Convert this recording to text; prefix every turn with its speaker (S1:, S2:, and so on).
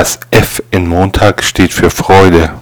S1: Das F in Montag steht für Freude.